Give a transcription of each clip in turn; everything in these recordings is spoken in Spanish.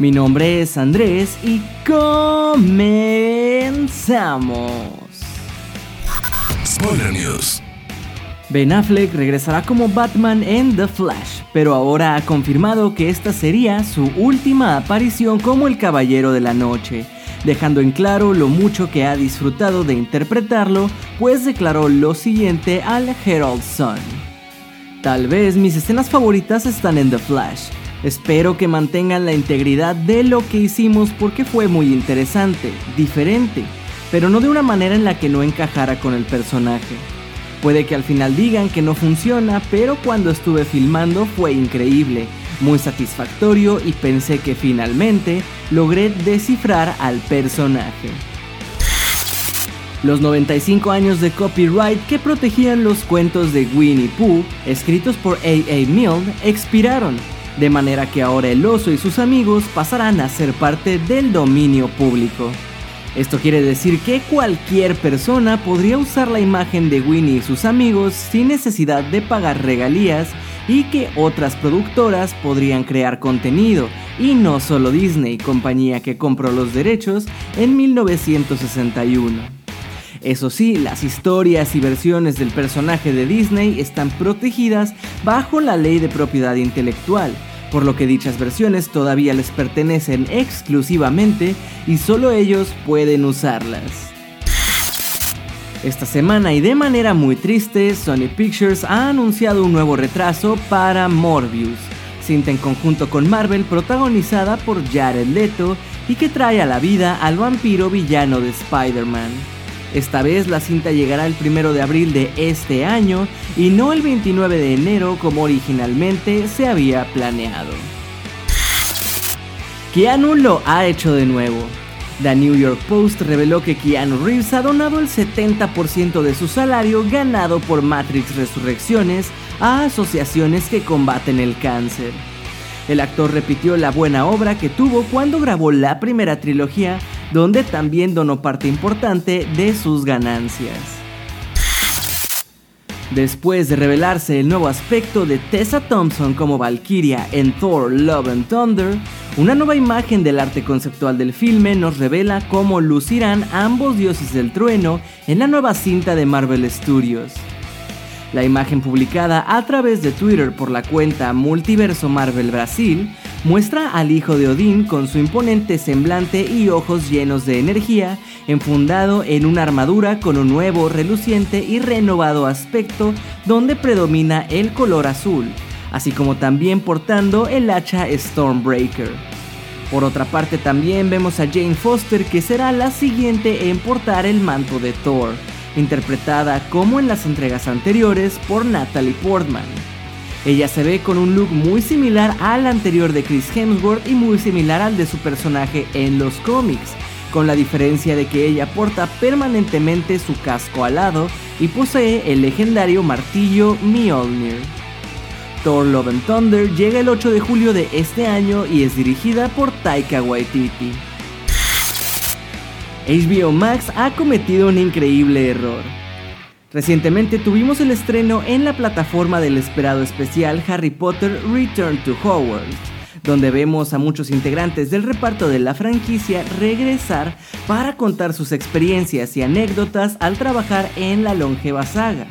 Mi nombre es Andrés y comenzamos. Spoiler News. Ben Affleck regresará como Batman en The Flash, pero ahora ha confirmado que esta sería su última aparición como el Caballero de la Noche, dejando en claro lo mucho que ha disfrutado de interpretarlo, pues declaró lo siguiente al Herald Sun. Tal vez mis escenas favoritas están en The Flash, Espero que mantengan la integridad de lo que hicimos porque fue muy interesante, diferente, pero no de una manera en la que no encajara con el personaje. Puede que al final digan que no funciona, pero cuando estuve filmando fue increíble, muy satisfactorio y pensé que finalmente logré descifrar al personaje. Los 95 años de copyright que protegían los cuentos de Winnie Pooh, escritos por A.A. Milne, expiraron de manera que ahora el oso y sus amigos pasarán a ser parte del dominio público. Esto quiere decir que cualquier persona podría usar la imagen de Winnie y sus amigos sin necesidad de pagar regalías y que otras productoras podrían crear contenido, y no solo Disney, compañía que compró los derechos en 1961. Eso sí, las historias y versiones del personaje de Disney están protegidas bajo la ley de propiedad intelectual, por lo que dichas versiones todavía les pertenecen exclusivamente y solo ellos pueden usarlas. Esta semana y de manera muy triste, Sony Pictures ha anunciado un nuevo retraso para Morbius, cinta en conjunto con Marvel protagonizada por Jared Leto y que trae a la vida al vampiro villano de Spider-Man. Esta vez la cinta llegará el 1 de abril de este año y no el 29 de enero como originalmente se había planeado. Keanu lo ha hecho de nuevo. The New York Post reveló que Keanu Reeves ha donado el 70% de su salario ganado por Matrix Resurrecciones a asociaciones que combaten el cáncer. El actor repitió la buena obra que tuvo cuando grabó la primera trilogía donde también donó parte importante de sus ganancias. Después de revelarse el nuevo aspecto de Tessa Thompson como Valkyria en Thor Love and Thunder, una nueva imagen del arte conceptual del filme nos revela cómo lucirán ambos dioses del trueno en la nueva cinta de Marvel Studios. La imagen publicada a través de Twitter por la cuenta Multiverso Marvel Brasil muestra al hijo de Odín con su imponente semblante y ojos llenos de energía, enfundado en una armadura con un nuevo, reluciente y renovado aspecto donde predomina el color azul, así como también portando el hacha Stormbreaker. Por otra parte también vemos a Jane Foster que será la siguiente en portar el manto de Thor, interpretada como en las entregas anteriores por Natalie Portman. Ella se ve con un look muy similar al anterior de Chris Hemsworth y muy similar al de su personaje en los cómics, con la diferencia de que ella porta permanentemente su casco alado y posee el legendario martillo Mjolnir. Thor Love and Thunder llega el 8 de julio de este año y es dirigida por Taika Waititi. HBO Max ha cometido un increíble error. Recientemente tuvimos el estreno en la plataforma del esperado especial Harry Potter Return to Hogwarts, donde vemos a muchos integrantes del reparto de la franquicia regresar para contar sus experiencias y anécdotas al trabajar en la longeva saga.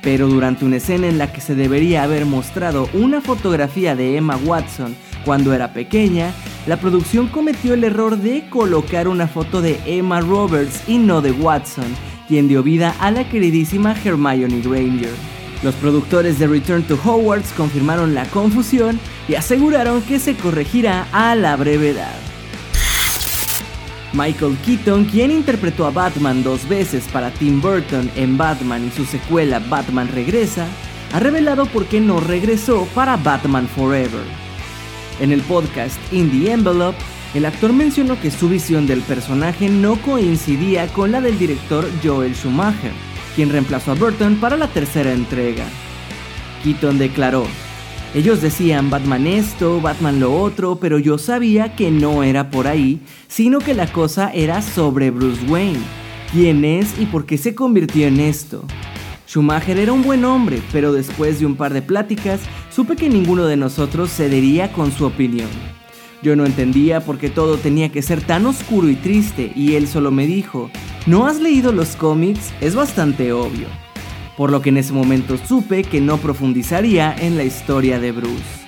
Pero durante una escena en la que se debería haber mostrado una fotografía de Emma Watson cuando era pequeña, la producción cometió el error de colocar una foto de Emma Roberts y no de Watson, quien dio vida a la queridísima Hermione Granger. Los productores de Return to Hogwarts confirmaron la confusión y aseguraron que se corregirá a la brevedad. Michael Keaton, quien interpretó a Batman dos veces para Tim Burton en Batman y su secuela Batman Regresa, ha revelado por qué no regresó para Batman Forever. En el podcast In the Envelope, el actor mencionó que su visión del personaje no coincidía con la del director Joel Schumacher, quien reemplazó a Burton para la tercera entrega. Keaton declaró, ellos decían Batman esto, Batman lo otro, pero yo sabía que no era por ahí, sino que la cosa era sobre Bruce Wayne, quién es y por qué se convirtió en esto. Schumacher era un buen hombre, pero después de un par de pláticas, supe que ninguno de nosotros cedería con su opinión. Yo no entendía por qué todo tenía que ser tan oscuro y triste, y él solo me dijo, ¿no has leído los cómics? Es bastante obvio por lo que en ese momento supe que no profundizaría en la historia de Bruce.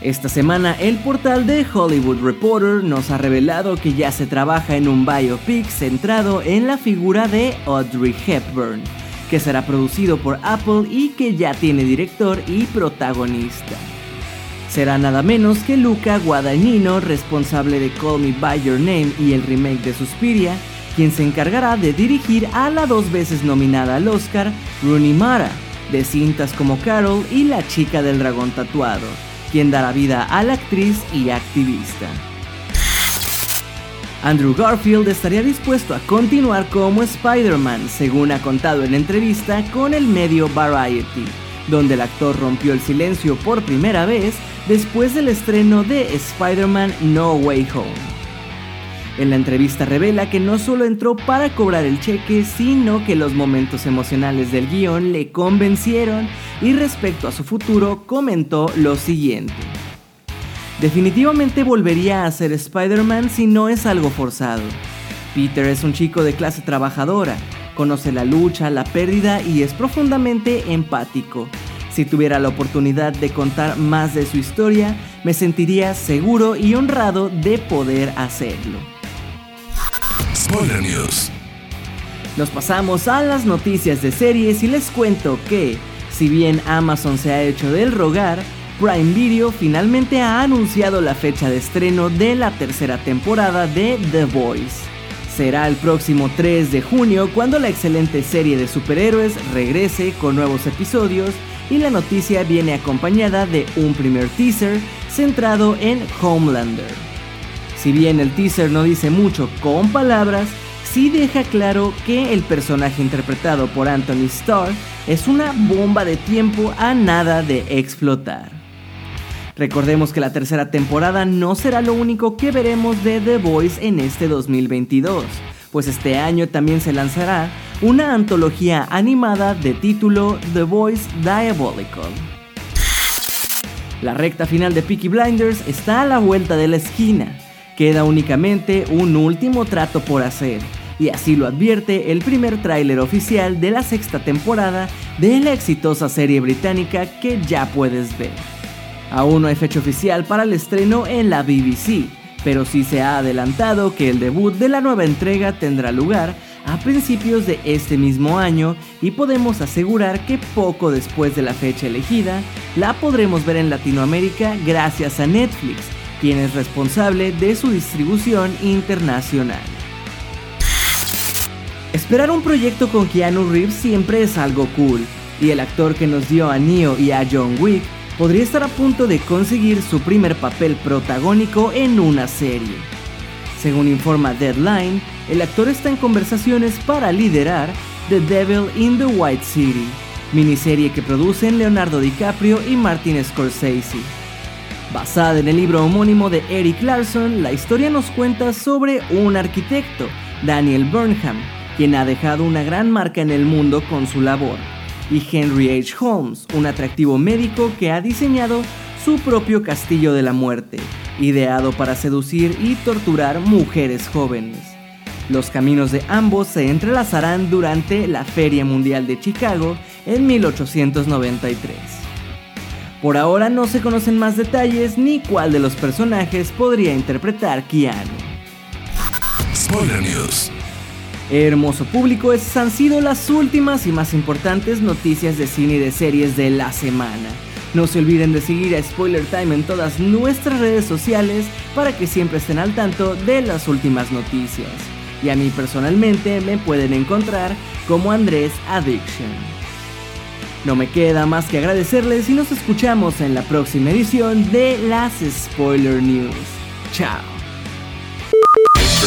Esta semana el portal de Hollywood Reporter nos ha revelado que ya se trabaja en un biopic centrado en la figura de Audrey Hepburn, que será producido por Apple y que ya tiene director y protagonista. Será nada menos que Luca Guadagnino, responsable de Call Me By Your Name y el remake de Suspiria, quien se encargará de dirigir a la dos veces nominada al Oscar Rooney Mara, de cintas como Carol y La chica del dragón tatuado, quien dará vida a la actriz y activista. Andrew Garfield estaría dispuesto a continuar como Spider-Man, según ha contado en entrevista con el medio Variety, donde el actor rompió el silencio por primera vez después del estreno de Spider-Man No Way Home. En la entrevista revela que no solo entró para cobrar el cheque, sino que los momentos emocionales del guion le convencieron y respecto a su futuro comentó lo siguiente. Definitivamente volvería a ser Spider-Man si no es algo forzado. Peter es un chico de clase trabajadora, conoce la lucha, la pérdida y es profundamente empático. Si tuviera la oportunidad de contar más de su historia, me sentiría seguro y honrado de poder hacerlo. News. Nos pasamos a las noticias de series y les cuento que, si bien Amazon se ha hecho del rogar, Prime Video finalmente ha anunciado la fecha de estreno de la tercera temporada de The Voice. Será el próximo 3 de junio cuando la excelente serie de superhéroes regrese con nuevos episodios y la noticia viene acompañada de un primer teaser centrado en Homelander. Si bien el teaser no dice mucho con palabras, sí deja claro que el personaje interpretado por Anthony Starr es una bomba de tiempo a nada de explotar. Recordemos que la tercera temporada no será lo único que veremos de The Voice en este 2022, pues este año también se lanzará una antología animada de título The Voice Diabolical. La recta final de Peaky Blinders está a la vuelta de la esquina Queda únicamente un último trato por hacer, y así lo advierte el primer tráiler oficial de la sexta temporada de la exitosa serie británica que ya puedes ver. Aún no hay fecha oficial para el estreno en la BBC, pero sí se ha adelantado que el debut de la nueva entrega tendrá lugar a principios de este mismo año y podemos asegurar que poco después de la fecha elegida la podremos ver en Latinoamérica gracias a Netflix, quien es responsable de su distribución internacional. Esperar un proyecto con Keanu Reeves siempre es algo cool, y el actor que nos dio a Neo y a John Wick podría estar a punto de conseguir su primer papel protagónico en una serie. Según informa Deadline, el actor está en conversaciones para liderar The Devil in the White City, miniserie que producen Leonardo DiCaprio y Martin Scorsese. Basada en el libro homónimo de Eric Larson, la historia nos cuenta sobre un arquitecto, Daniel Burnham, quien ha dejado una gran marca en el mundo con su labor, y Henry H. Holmes, un atractivo médico que ha diseñado su propio castillo de la muerte, ideado para seducir y torturar mujeres jóvenes. Los caminos de ambos se entrelazarán durante la Feria Mundial de Chicago en 1893. Por ahora no se conocen más detalles ni cuál de los personajes podría interpretar Keanu. Spoiler News. Hermoso público, esas han sido las últimas y más importantes noticias de cine y de series de la semana. No se olviden de seguir a Spoiler Time en todas nuestras redes sociales para que siempre estén al tanto de las últimas noticias. Y a mí personalmente me pueden encontrar como Andrés Addiction. No me queda más que agradecerles y nos escuchamos en la próxima edición de las Spoiler News. Chao.